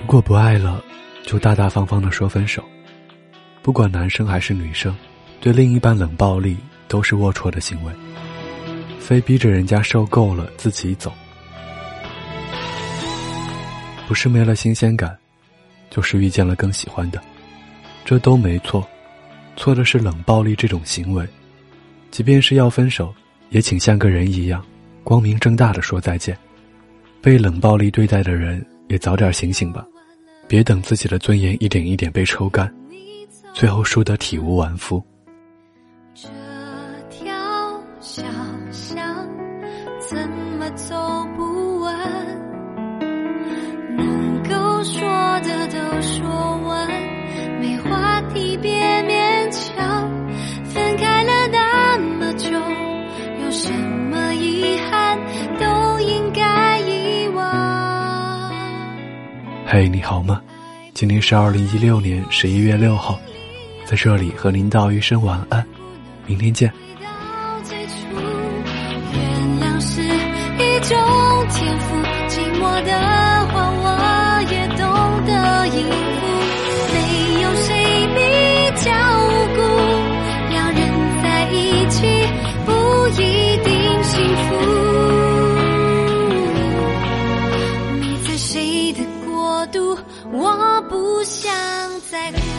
如果不爱了，就大大方方的说分手。不管男生还是女生，对另一半冷暴力都是龌龊的行为。非逼着人家受够了自己走，不是没了新鲜感，就是遇见了更喜欢的，这都没错。错的是冷暴力这种行为。即便是要分手，也请像个人一样，光明正大的说再见。被冷暴力对待的人，也早点醒醒吧，别等自己的尊严一点一点被抽干，最后输得体无完肤。这条小巷怎么走不完？能够说的都说嘿，你好吗？今天是二零一六年十一月六号，在这里和您道一声晚安，明天见。到最初，原谅是一种天赋，寂寞的度，我不想再哭。